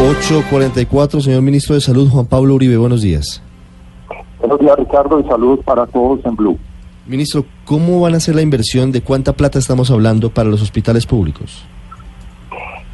844, señor ministro de Salud, Juan Pablo Uribe, buenos días. Buenos días, Ricardo, y salud para todos en Blue. Ministro, ¿cómo van a ser la inversión? ¿De cuánta plata estamos hablando para los hospitales públicos?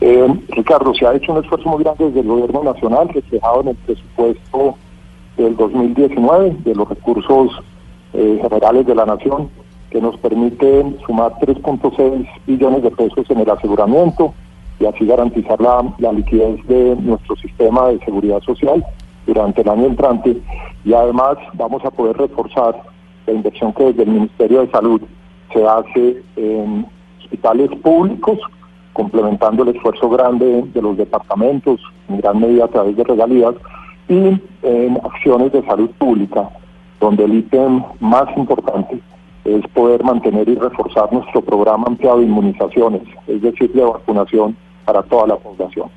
Eh, Ricardo, se ha hecho un esfuerzo muy grande desde el gobierno nacional, reflejado en el presupuesto del 2019, de los recursos eh, generales de la nación, que nos permite sumar 3.6 billones de pesos en el aseguramiento, y así garantizar la, liquidez de nuestro sistema de seguridad social durante el año entrante. Y además vamos a poder reforzar la inversión que desde el Ministerio de Salud se hace en hospitales públicos, complementando el esfuerzo grande de los departamentos, en gran medida a través de regalías, y en acciones de salud pública, donde el ítem más importante es poder mantener y reforzar nuestro programa ampliado de inmunizaciones, es decir, de vacunación para toda la población.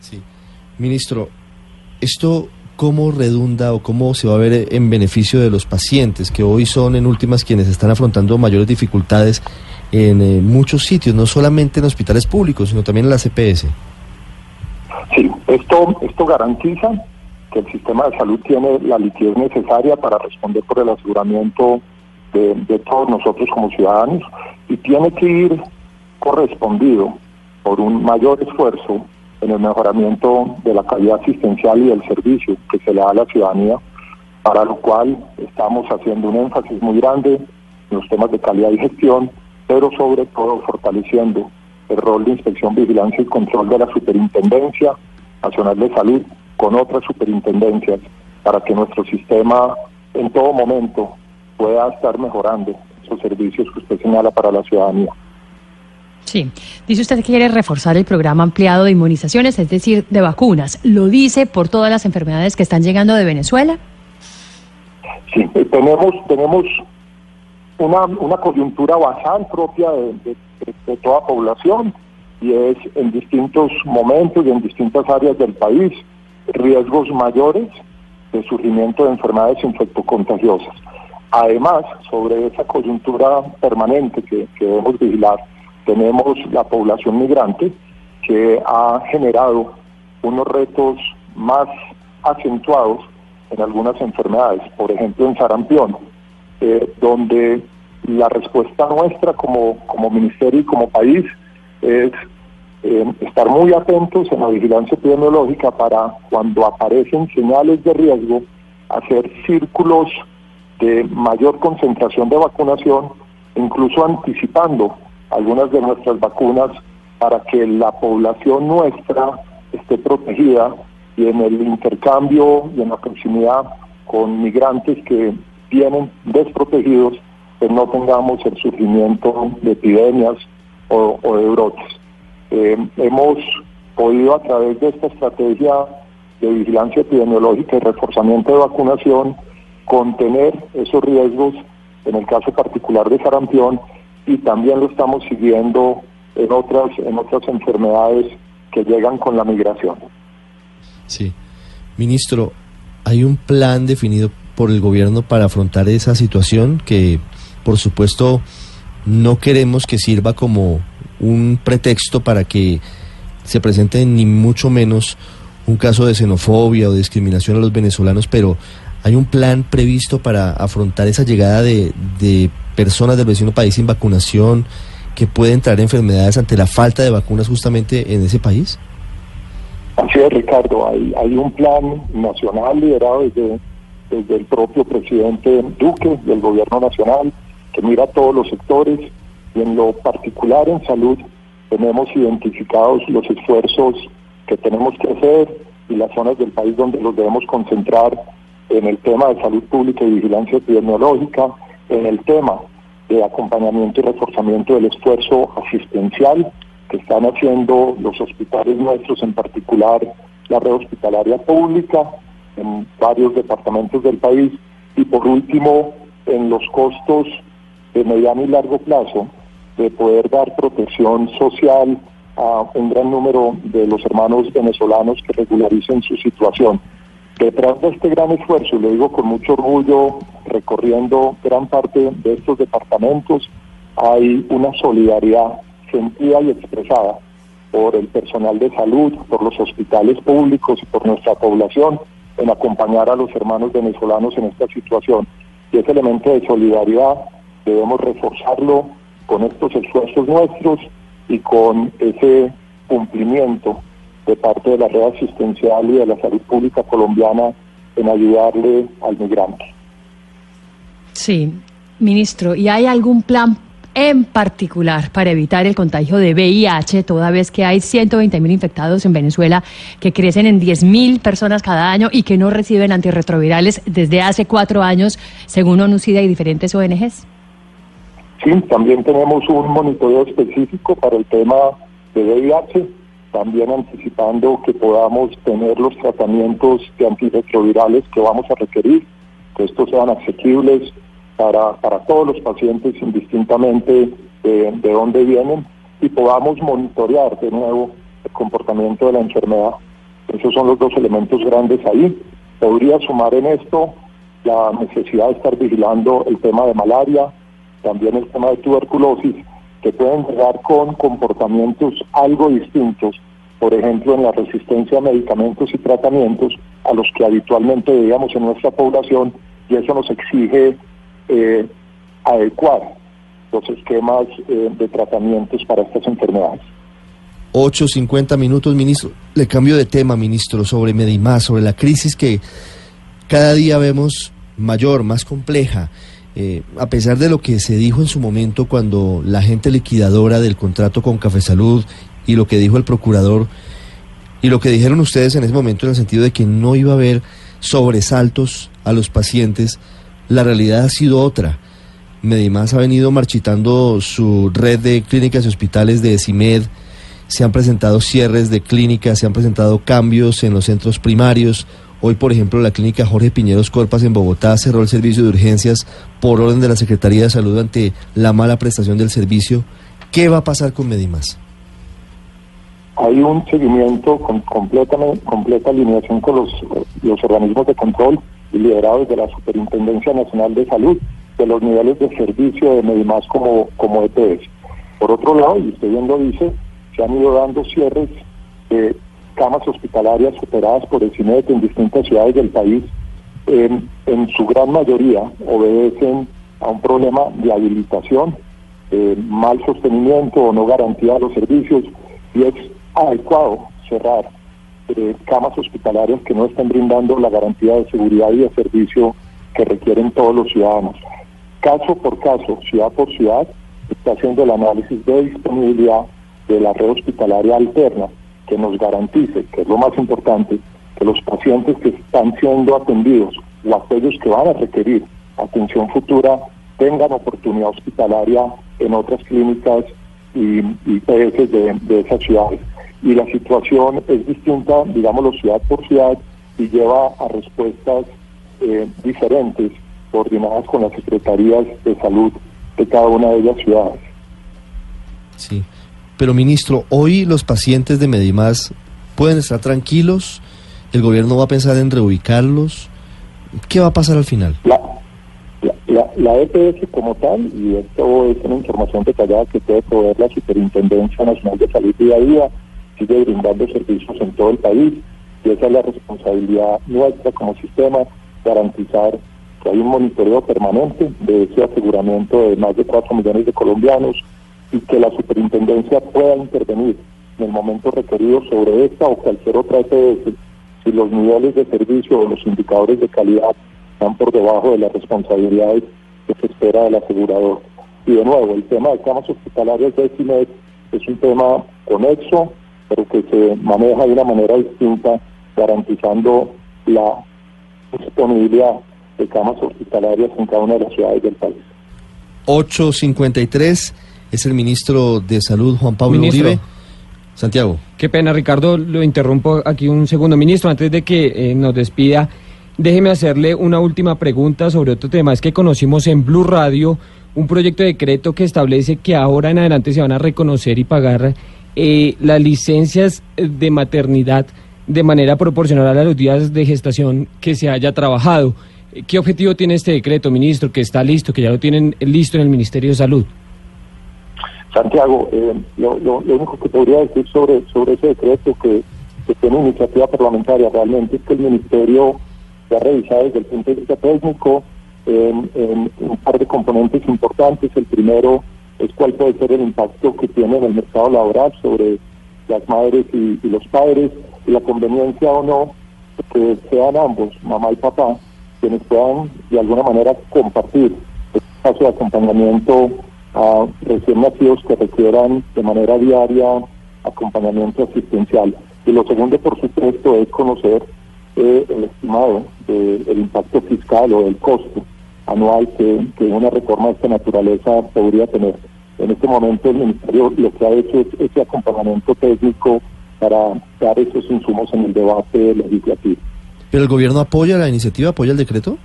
Sí. Ministro, ¿esto cómo redunda o cómo se va a ver en beneficio de los pacientes que hoy son en últimas quienes están afrontando mayores dificultades en eh, muchos sitios, no solamente en hospitales públicos, sino también en la CPS? Sí, esto, esto garantiza que el sistema de salud tiene la liquidez necesaria para responder por el aseguramiento de, de todos nosotros como ciudadanos y tiene que ir correspondido por un mayor esfuerzo en el mejoramiento de la calidad asistencial y del servicio que se le da a la ciudadanía, para lo cual estamos haciendo un énfasis muy grande en los temas de calidad y gestión, pero sobre todo fortaleciendo el rol de inspección, vigilancia y control de la Superintendencia Nacional de Salud con otras superintendencias para que nuestro sistema en todo momento pueda estar mejorando esos servicios que usted señala para la ciudadanía. Sí, dice usted que quiere reforzar el programa ampliado de inmunizaciones, es decir, de vacunas. ¿Lo dice por todas las enfermedades que están llegando de Venezuela? Sí, eh, tenemos, tenemos una, una coyuntura basal propia de, toda población y es en distintos momentos y en distintas áreas del país riesgos mayores de surgimiento de enfermedades infectocontagiosas. Además, sobre esa coyuntura permanente que debemos vigilar, tenemos la población migrante que ha generado unos retos más acentuados en algunas enfermedades, por ejemplo en sarampión, eh, donde la respuesta nuestra como, como ministerio y como país es eh, estar muy atentos en la vigilancia epidemiológica para cuando aparecen señales de riesgo, hacer círculos de mayor concentración de vacunación, incluso anticipando algunas de nuestras vacunas para que la población nuestra esté protegida y en el intercambio y en la proximidad con migrantes que vienen desprotegidos, pues no tengamos el sufrimiento de epidemias o, de brotes. Eh, hemos podido a través de esta estrategia de vigilancia epidemiológica y reforzamiento de vacunación contener esos riesgos, en el caso particular de sarampión, y también lo estamos siguiendo en otras, en otras enfermedades que llegan con la migración. Sí. Ministro, ¿hay un plan definido por el gobierno para afrontar esa situación que, por supuesto, no queremos que sirva como un pretexto para que se presente ni mucho menos un caso de xenofobia o discriminación a los venezolanos, pero hay un plan previsto para afrontar esa llegada de, de personas del vecino país sin vacunación, que pueden traer enfermedades ante la falta de vacunas justamente en ese país? Así es, Ricardo. Hay, hay un plan nacional liderado desde, desde el propio presidente Duque, del gobierno nacional, que mira todos los sectores y en lo particular en salud tenemos identificados los esfuerzos que tenemos que hacer y las zonas del país donde los debemos concentrar en el tema de salud pública y vigilancia epidemiológica, en el tema de acompañamiento y reforzamiento del esfuerzo asistencial que están haciendo los hospitales nuestros, en particular la red hospitalaria pública en varios departamentos del país y por último en los costos de mediano y largo plazo de poder dar protección social a un gran número de los hermanos venezolanos que regularicen su situación. Detrás de este gran esfuerzo, y lo digo con mucho orgullo, recorriendo gran parte de estos departamentos, hay una solidaridad sentida y expresada por el personal de salud, por los hospitales públicos y por nuestra población en acompañar a los hermanos venezolanos en esta situación. Y ese elemento de solidaridad debemos reforzarlo con estos esfuerzos nuestros y con ese cumplimiento de parte de la red asistencial y de la salud pública colombiana en ayudarle al migrante. Sí, ministro, ¿y hay algún plan en particular para evitar el contagio de VIH, toda vez que hay 120 mil infectados en Venezuela que crecen en 10 mil personas cada año y que no reciben antirretrovirales desde hace cuatro años, según ONUCIDA y diferentes ONGs? Sí, también tenemos un monitoreo específico para el tema de VIH, también anticipando que podamos tener los tratamientos de antirretrovirales que vamos a requerir, que estos sean asequibles para, para todos los pacientes indistintamente de, de dónde vienen y podamos monitorear de nuevo el comportamiento de la enfermedad. Esos son los dos elementos grandes ahí. Podría sumar en esto la necesidad de estar vigilando el tema de malaria, también el tema de tuberculosis, que pueden llegar con comportamientos algo distintos, por ejemplo, en la resistencia a medicamentos y tratamientos a los que habitualmente veíamos en nuestra población, y eso nos exige eh, adecuar los esquemas eh, de tratamientos para estas enfermedades. 8.50 minutos, ministro. Le cambio de tema, ministro, sobre Medimás, sobre la crisis que cada día vemos mayor, más compleja. Eh, a pesar de lo que se dijo en su momento cuando la gente liquidadora del contrato con Café Salud y lo que dijo el procurador y lo que dijeron ustedes en ese momento en el sentido de que no iba a haber sobresaltos a los pacientes, la realidad ha sido otra. Medimás ha venido marchitando su red de clínicas y hospitales de CIMED, se han presentado cierres de clínicas, se han presentado cambios en los centros primarios, Hoy, por ejemplo, la clínica Jorge Piñeros Corpas en Bogotá cerró el servicio de urgencias por orden de la Secretaría de Salud ante la mala prestación del servicio. ¿Qué va a pasar con Medimás? Hay un seguimiento con completa, completa alineación con los, los organismos de control y liderados de la Superintendencia Nacional de Salud de los niveles de servicio de Medimás como, como EPS. Por otro lado, y usted bien lo dice, se han ido dando cierres de camas hospitalarias operadas por el CINET en distintas ciudades del país, en, su gran mayoría obedecen a un problema de habilitación, eh, mal sostenimiento o no garantía de los servicios, y es adecuado cerrar eh, camas hospitalarias que no están brindando la garantía de seguridad y de servicio que requieren todos los ciudadanos. Caso por caso, ciudad por ciudad, está haciendo el análisis de disponibilidad de la red hospitalaria alterna que nos garantice, que es lo más importante, que los pacientes que están siendo atendidos o aquellos que van a requerir atención futura tengan oportunidad hospitalaria en otras clínicas y, IPS de, esas ciudades. Y la situación es distinta, digámoslo, ciudad por ciudad y lleva a respuestas eh, diferentes coordinadas con las secretarías de salud de cada una de ellas ciudades. Sí. Pero ministro, hoy los pacientes de Medimás pueden estar tranquilos, el gobierno va a pensar en reubicarlos. ¿Qué va a pasar al final? La, la, EPS como tal, y esto es una información detallada que puede proveer la Superintendencia Nacional de Salud día a día, sigue brindando servicios en todo el país y esa es la responsabilidad nuestra como sistema, garantizar que hay un monitoreo permanente de ese aseguramiento de más de 4 millones de colombianos, y que la superintendencia pueda intervenir en el momento requerido sobre esta o cualquier otra EPS si los niveles de servicio o los indicadores de calidad están por debajo de las responsabilidades que se espera del asegurador. Y de nuevo, el tema de camas hospitalarias de CIMED es un tema conexo, pero que se maneja de una manera distinta, garantizando la disponibilidad de camas hospitalarias en cada una de las ciudades del país. 853 es el ministro de Salud, Juan Pablo Uribe. Santiago. Qué pena, Ricardo, lo interrumpo aquí un segundo. Ministro, antes de que eh, nos despida, déjeme hacerle una última pregunta sobre otro tema. Es que conocimos en Blue Radio un proyecto de decreto que establece que ahora en adelante se van a reconocer y pagar eh, las licencias de maternidad de manera proporcional a los días de gestación que se haya trabajado. ¿Qué objetivo tiene este decreto, ministro, que está listo, que ya lo tienen listo en el Ministerio de Salud? Santiago, eh, lo, único que podría decir sobre, sobre ese decreto que, tiene iniciativa parlamentaria realmente es que el Ministerio ya ha revisado desde el punto de vista técnico en, un par de componentes importantes. El primero es cuál puede ser el impacto que tiene en el mercado laboral sobre las madres y, los padres, y la conveniencia o no que sean ambos, mamá y papá, quienes puedan de alguna manera compartir el caso de acompañamiento a recién nacidos que requieran de manera diaria acompañamiento asistencial. Y lo segundo, por supuesto, es conocer eh, el estimado del impacto fiscal o del costo anual que, una reforma de esta naturaleza podría tener. En este momento el Ministerio lo que ha hecho es ese acompañamiento técnico para dar esos insumos en el debate legislativo. ¿Pero el gobierno apoya la iniciativa, apoya el decreto?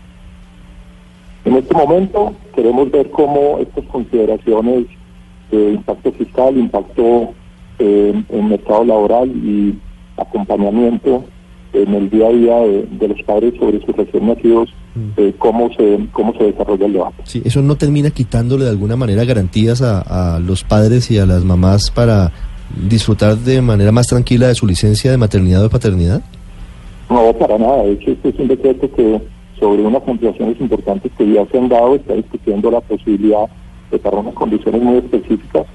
En este momento queremos ver cómo estas consideraciones de impacto fiscal, impacto eh, en el mercado laboral y acompañamiento en el día a día de, los padres sobre sus recién nacidos, mm. eh, cómo, se, cómo se desarrolla el debate. Sí, eso no termina quitándole de alguna manera garantías a, a los padres y a las mamás para disfrutar de manera más tranquila de su licencia de maternidad o de paternidad? No, para nada. De hecho, este es un decreto que sobre unas ampliaciones importantes que ya se han dado, está discutiendo la posibilidad de para unas condiciones muy específicas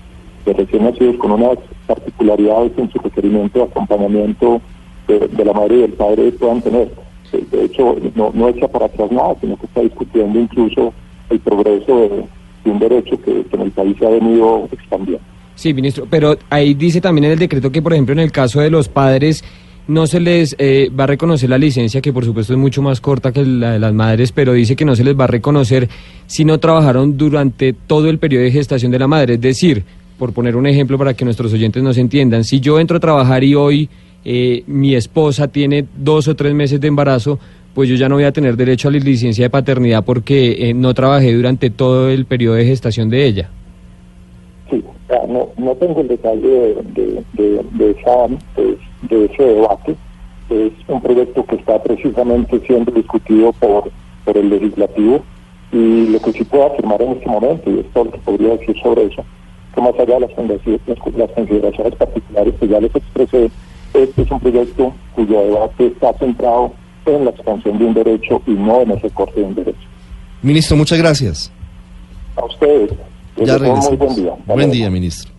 de recién nacidos con unas particularidades en su requerimiento de acompañamiento de, la madre y del padre puedan tener. De hecho, no, no echa para atrás nada, sino que está discutiendo incluso el progreso de, un derecho que, en el país se ha venido expandiendo. Sí, ministro, pero ahí dice también en el decreto que, por ejemplo, en el caso de los padres no se les eh, va a reconocer la licencia, que por supuesto es mucho más corta que la de las madres, pero dice que no se les va a reconocer si no trabajaron durante todo el periodo de gestación de la madre. Es decir, por poner un ejemplo para que nuestros oyentes nos entiendan, si yo entro a trabajar y hoy eh, mi esposa tiene dos o tres meses de embarazo, pues yo ya no voy a tener derecho a la licencia de paternidad porque eh, no trabajé durante todo el periodo de gestación de ella. Sí, no, no tengo el detalle de, de, esa, de, ese debate. Es un proyecto que está precisamente siendo discutido por, por el legislativo y lo que sí puedo afirmar en este momento, y es todo lo que podría decir sobre eso, que más allá de las, las consideraciones particulares que ya les expresé, este es un proyecto cuyo debate está centrado en la expansión de un derecho y no en el recorte de un derecho. Ministro, muchas gracias. A ustedes. Ya muy buen día. Buen día, ministro.